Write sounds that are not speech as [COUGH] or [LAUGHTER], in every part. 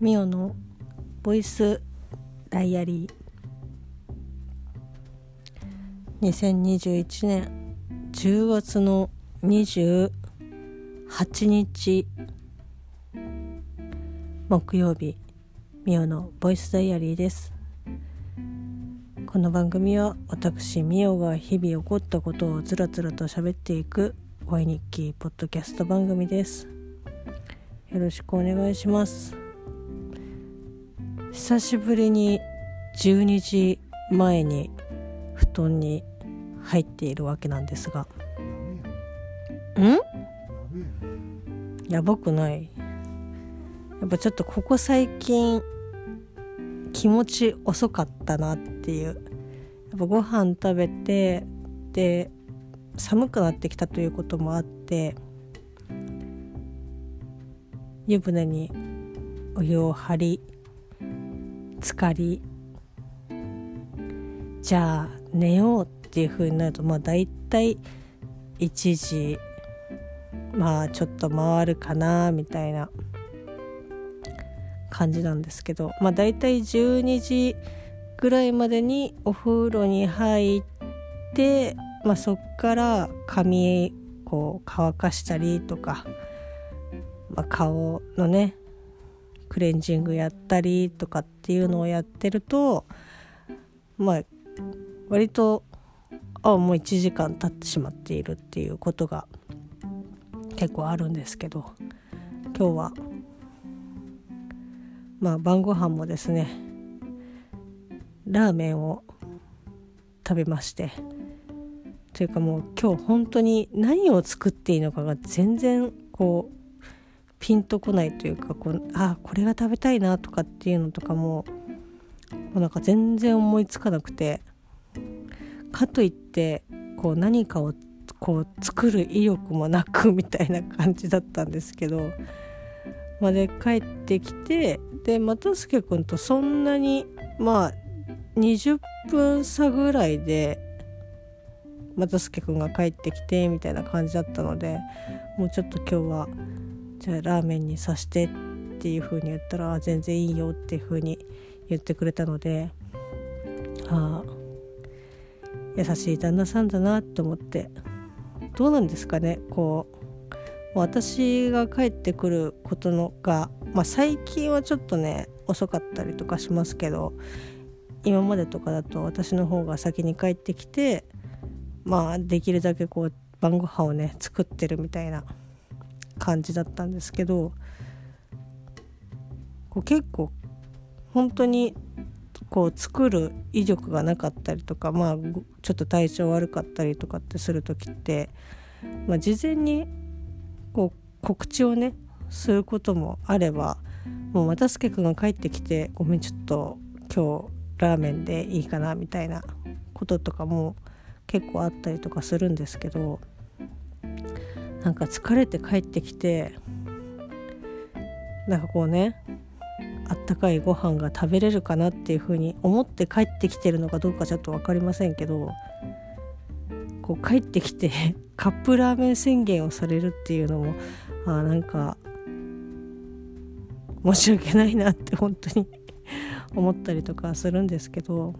ミオのボイスダイアリー。2021年10月の28日木曜日ミオのボイスダイアリーです。この番組は私ミオが日々起こったことをずらずらと喋っていくワイ日記ポッドキャスト番組です。よろしくお願いします。久しぶりに12時前に布団に入っているわけなんですが。ん？やばくない？やっぱちょっとここ最近気持ち遅かったなっていう。やっぱご飯食べてで寒くなってきたということもあって湯船にお湯を張り浸かり。じゃあ寝ようっていう風になるとまあ大体1時まあちょっと回るかなみたいな感じなんですけどまあ大体12時ぐらいまでにお風呂に入って、まあ、そっから髪こう乾かしたりとか、まあ、顔のねクレンジングやったりとかっていうのをやってるとまあ割とあもう1時間経ってしまっているっていうことが結構あるんですけど今日はまあ晩ご飯もですねラーメンを食べましてというかもう今日本当に何を作っていいのかが全然こうピンとこないというかこうあこれが食べたいなとかっていうのとかももうなんか全然思いつかなくてかといってこう何かをこう作る意欲もなくみたいな感じだったんですけど、まあ、で帰ってきてで又助君とそんなにまあ20分差ぐらいで又助君が帰ってきてみたいな感じだったのでもうちょっと今日はじゃあラーメンにさしてっていう風に言ったら全然いいよっていう風に言ってくれたのでああ優しい旦那さんだなと思って。どうなんですかねこう私が帰ってくることのが、まあ、最近はちょっとね遅かったりとかしますけど今までとかだと私の方が先に帰ってきてまあできるだけこう晩ご飯をね作ってるみたいな感じだったんですけどこう結構本当にこう作る威力がなかったりとかまあちょっと体調悪かったりとかってする時って、まあ、事前にこう告知をねすることもあればもう又助君が帰ってきて「ごめんちょっと今日ラーメンでいいかな」みたいなこととかも結構あったりとかするんですけどなんか疲れて帰ってきてなんかこうねあったかいご飯が食べれるかなっていうふうに思って帰ってきてるのかどうかちょっと分かりませんけどこう帰ってきて [LAUGHS] カップラーメン宣言をされるっていうのもあなんか申し訳ないなって本当に [LAUGHS] 思ったりとかするんですけど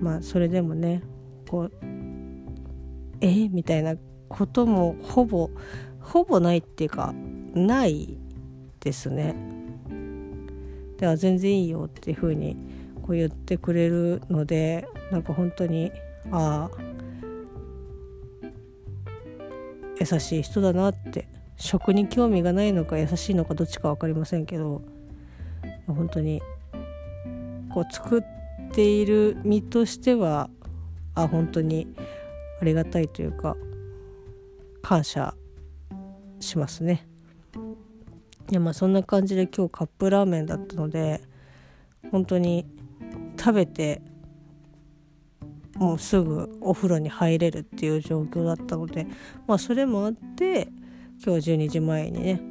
まあそれでもねこうえみたいなこともほぼほぼないっていうかないですね。では全然いいよっていうふうにこう言ってくれるのでなんか本当にああ優しい人だなって食に興味がないのか優しいのかどっちか分かりませんけど本当にこう作っている身としてはあ本当にありがたいというか感謝しますね。いやまあそんな感じで今日カップラーメンだったので本当に食べてもうすぐお風呂に入れるっていう状況だったのでまあそれもあって今日12時前にね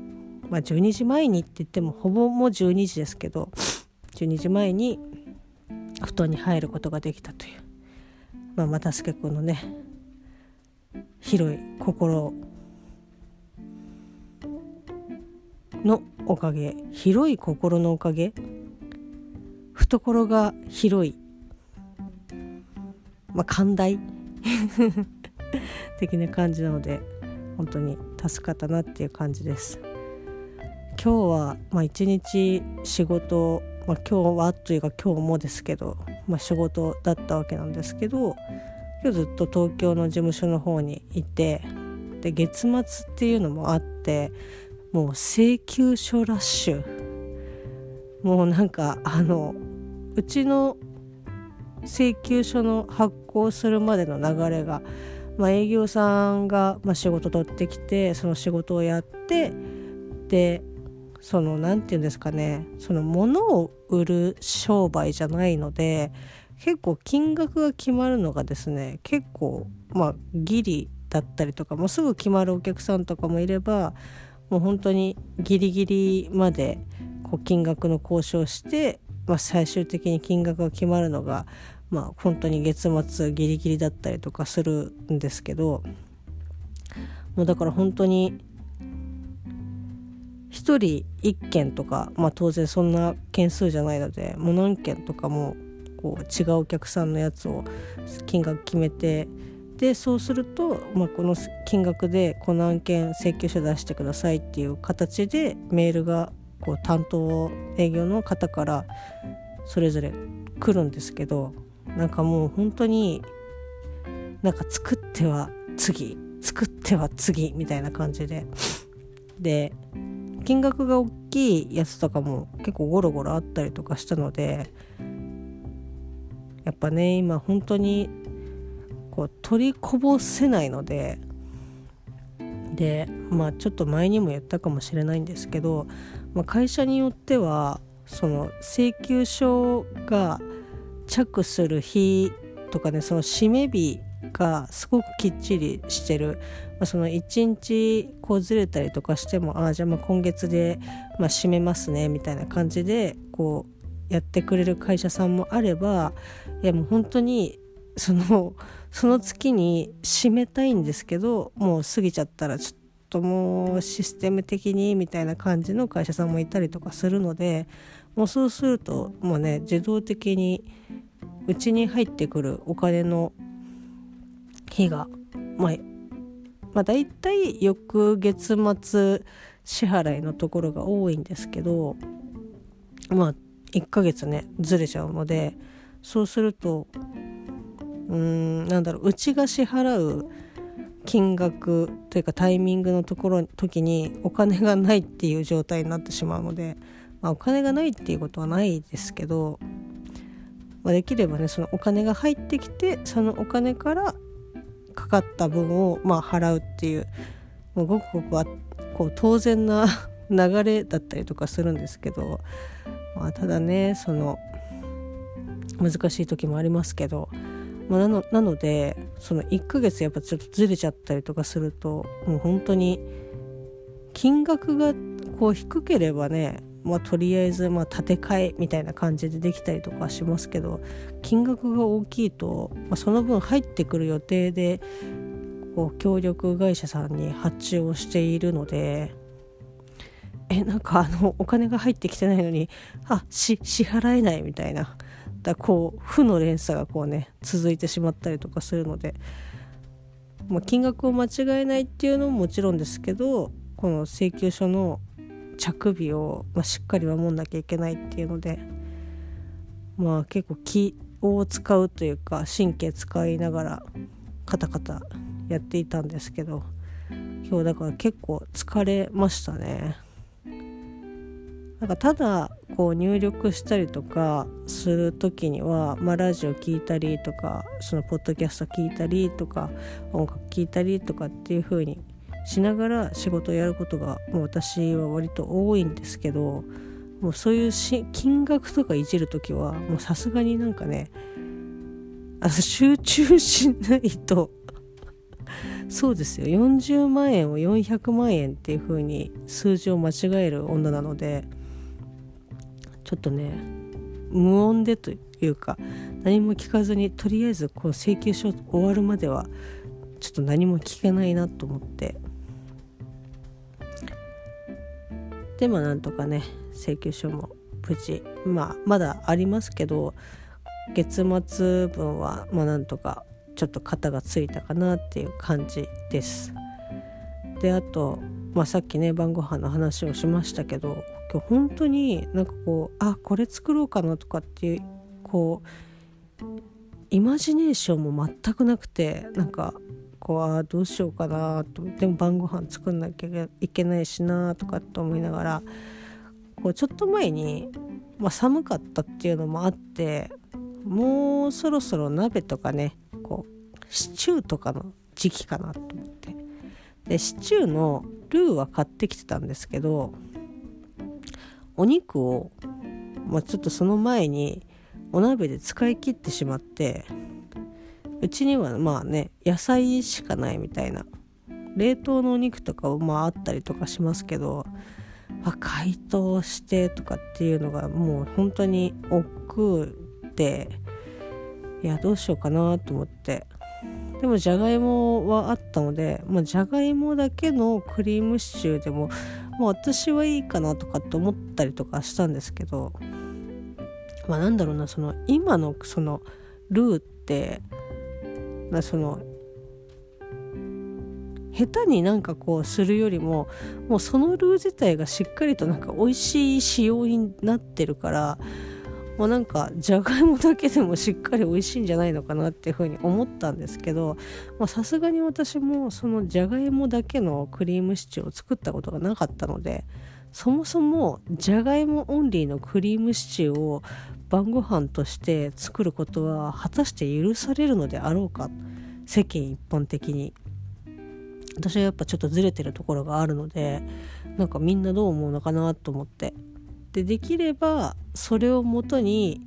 まあ12時前にって言ってもほぼもう12時ですけど12時前に布団に入ることができたという、まあ、又助君のね広い心のおかげ。広い心のおかげ？懐が広い。まあ寛大？[LAUGHS] 的な感じなので本当に助かったなっていう感じです。今日はまあ一日仕事、まあ、今日はというか今日もですけど、まあ、仕事だったわけなんですけど今日ずっと東京の事務所の方にいてで月末っていうのもあってもう請求書ラッシュ。もうなんかあのうちの請求書の発行するまでの流れが、まあ、営業さんが、まあ、仕事取ってきてその仕事をやってでその何て言うんですかねその物を売る商売じゃないので結構金額が決まるのがですね結構まあギリだったりとかもうすぐ決まるお客さんとかもいればもう本当にギリギリまでこう金額の交渉して、まあ、最終的に金額が決まるのが、まあ、本当に月末ギリギリだったりとかするんですけどもうだから本当に1人1件とか、まあ、当然そんな件数じゃないのでもう何件とかもこう違うお客さんのやつを金額決めてでそうすると、まあ、この金額でこの案件請求書出してくださいっていう形でメールがこう担当営業の方からそれぞれ来るんですけどなんかもう本当になんか作っては次作っては次みたいな感じで。で金額が大きいやつとかも結構ゴロゴロあったりとかしたのでやっぱね今本当にこう取りこぼせないのででまあちょっと前にも言ったかもしれないんですけど、まあ、会社によってはその請求書が着する日とかねその締め日がすごくきっちりしてる、まあ、その1日こうずれたりとかしてもああじゃあまあ今月で、まあ、締めますねみたいな感じでこうやってくれる会社さんもあればいやもう本当にそのその月に締めたいんですけどもう過ぎちゃったらちょっともうシステム的にみたいな感じの会社さんもいたりとかするのでもうそうするともうね自動的にうちに入ってくるお金の日が、まあ、まあ大体翌月末支払いのところが多いんですけどまあ1ヶ月ねずれちゃうのでそうするとうーんなんだろううちが支払う金額というかタイミングのところ時にお金がないっていう状態になってしまうので、まあ、お金がないっていうことはないですけど、まあ、できればねそのお金が入ってきてそのお金からかかった分をまあ払うっていうもうごくごくはこう当然な流れだったりとかするんですけど、まあ、ただねその難しい時もありますけどまあ、なのなのでその1ヶ月やっぱちょっとずれちゃったりとかするともう本当に金額がこう低ければねまあ、とりあえずまあ建て替えみたいな感じでできたりとかしますけど金額が大きいと、まあ、その分入ってくる予定でこう協力会社さんに発注をしているのでえなんかあのお金が入ってきてないのにあし支払えないみたいな。だこう負の連鎖がこうね続いてしまったりとかするので、まあ、金額を間違えないっていうのももちろんですけどこの請求書の着日を、まあ、しっかり守んなきゃいけないっていうのでまあ結構気を使うというか神経使いながらカタカタやっていたんですけど今日だから結構疲れましたね。なんかただこう入力したりとかする時には、まあ、ラジオ聴いたりとかそのポッドキャスト聞いたりとか音楽聴いたりとかっていう風にしながら仕事をやることがもう私は割と多いんですけどもうそういうし金額とかいじる時はもうさすがになんかねあ集中しないとそうですよ40万円を400万円っていう風に数字を間違える女なので。ちょっとね無音でというか何も聞かずにとりあえずこの請求書終わるまではちょっと何も聞けないなと思ってでまあなんとかね請求書も無事まあまだありますけど月末分はまあなんとかちょっと肩がついたかなっていう感じです。であと、まあ、さっきね晩ご飯の話をしましたけど今日本当になんかこうあこれ作ろうかなとかっていうこうイマジネーションも全くなくてなんかこうあどうしようかなと。でも晩ご飯作んなきゃいけないしなとかって思いながらこうちょっと前に、まあ、寒かったっていうのもあってもうそろそろ鍋とかねこうシチューとかの時期かなと思って。でシチューのルーは買ってきてたんですけどお肉を、まあ、ちょっとその前にお鍋で使い切ってしまってうちにはまあね野菜しかないみたいな冷凍のお肉とかもまああったりとかしますけどあ解凍してとかっていうのがもう本当に億劫でいやどうしようかなと思って。でもじゃがいもはあったので、まあ、じゃがいもだけのクリームシチューでも、まあ、私はいいかなとかって思ったりとかしたんですけどまあなんだろうなその今のそのルーってなその下手になんかこうするよりももうそのルー自体がしっかりとなんか美味しい仕様になってるからもうなんかじゃがいもだけでもしっかり美味しいんじゃないのかなっていうふうに思ったんですけどさすがに私もそのじゃがいもだけのクリームシチューを作ったことがなかったのでそもそもじゃがいもオンリーのクリームシチューを晩ご飯として作ることは果たして許されるのであろうか世間一般的に。私はやっぱちょっとずれてるところがあるのでなんかみんなどう思うのかなと思って。でできればそれをもとに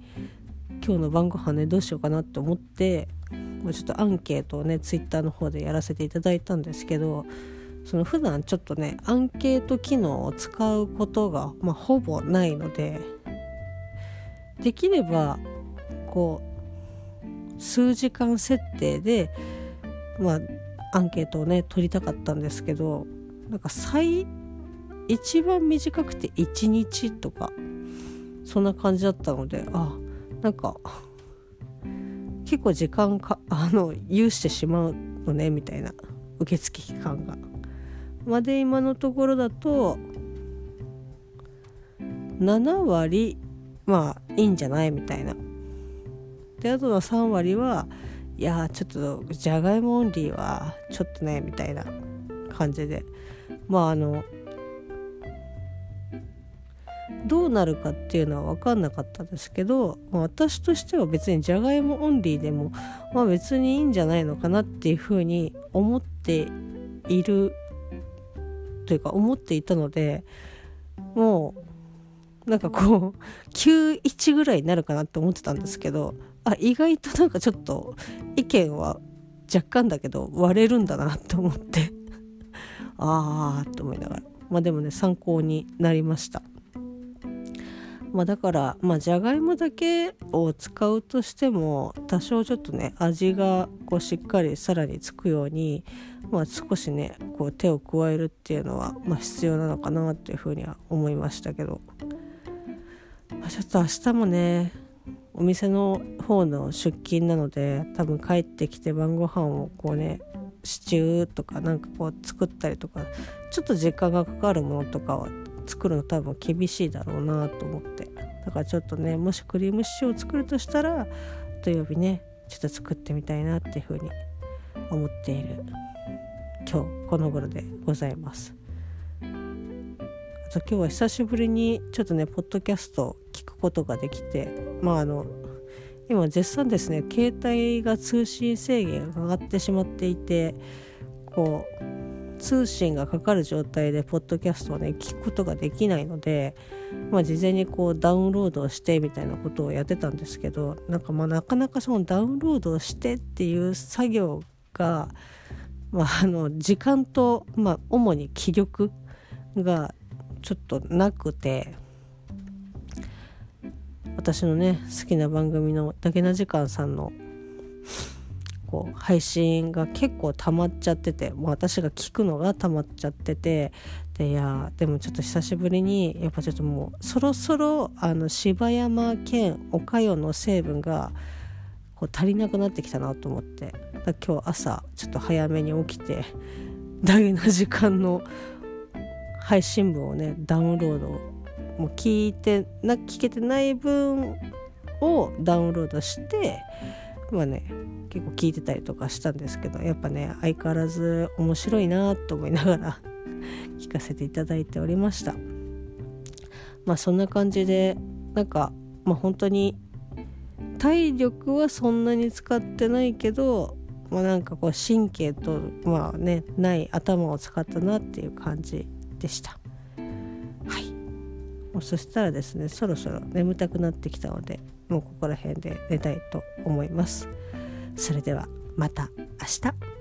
今日の晩ご飯ねどうしようかなって思ってちょっとアンケートをねツイッターの方でやらせていただいたんですけどその普段ちょっとねアンケート機能を使うことが、まあ、ほぼないのでできればこう数時間設定でまあアンケートをね取りたかったんですけどなんか最一番短くて1日とかそんな感じだったのであなんか結構時間かあの有してしまうのねみたいな受付期間が。まで今のところだと7割まあいいんじゃない？みたいな。であとの3割はいやちょっとじゃがいもオンリーはちょっとねみたいな感じでまああのどうなるかっていうのは分かんなかったですけど、まあ、私としては別にじゃがいもオンリーでも、まあ、別にいいんじゃないのかなっていうふうに思っているというか思っていたのでもうなんかこう [LAUGHS] 91ぐらいになるかなって思ってたんですけどあ意外となんかちょっと意見は若干だけど割れるんだなって思って [LAUGHS] ああと思いながらまあでもね参考になりました。まあ、だからまあじゃがいもだけを使うとしても多少ちょっとね味がこうしっかりさらにつくように、まあ、少しねこう手を加えるっていうのは、まあ、必要なのかなっていうふうには思いましたけど、まあ、ちょっと明日もねお店の方の出勤なので多分帰ってきて晩ご飯をこうねシチューとかなんかこう作ったりとかちょっと時間がかかるものとかは作るの多分厳しいだろうなと思って。だからちょっとねもしクリームシチューを作るとしたら土曜日ねちょっと作ってみたいなっていうふうに思っている。今日この頃でございます。あと今日は久しぶりにちょっとねポッドキャスト聞くことができてまああの今絶賛ですね携帯が通信制限が上がってしまっていてこう通信がかかる状態でポッドキャストをね聞くことができないので、まあ、事前にこうダウンロードをしてみたいなことをやってたんですけどなんかまあなかなかそのダウンロードをしてっていう作業が、まあ、あの時間と、まあ、主に気力がちょっとなくて私のね好きな番組のだけな時間さんのこう配信が結構溜まっちゃっててもう私が聞くのが溜まっちゃっててでいやでもちょっと久しぶりにやっぱちょっともうそろそろあの柴山県岡代の成分がこう足りなくなってきたなと思って今日朝ちょっと早めに起きて大事な時間の配信文をねダウンロードもう聞いてな聞けてない分をダウンロードしてまあね結構聞いてたりとかしたんですけどやっぱね相変わらず面白いなと思いながら [LAUGHS] 聞かせていただいておりました。まあそんな感じでなんかまあ本当に体力はそんなに使ってないけどまあなんかこう神経とまあねない頭を使ったなっていう感じでした。はい。そしたらですねそろそろ眠たくなってきたのでもうここら辺で寝たいと思います。それではまた明日。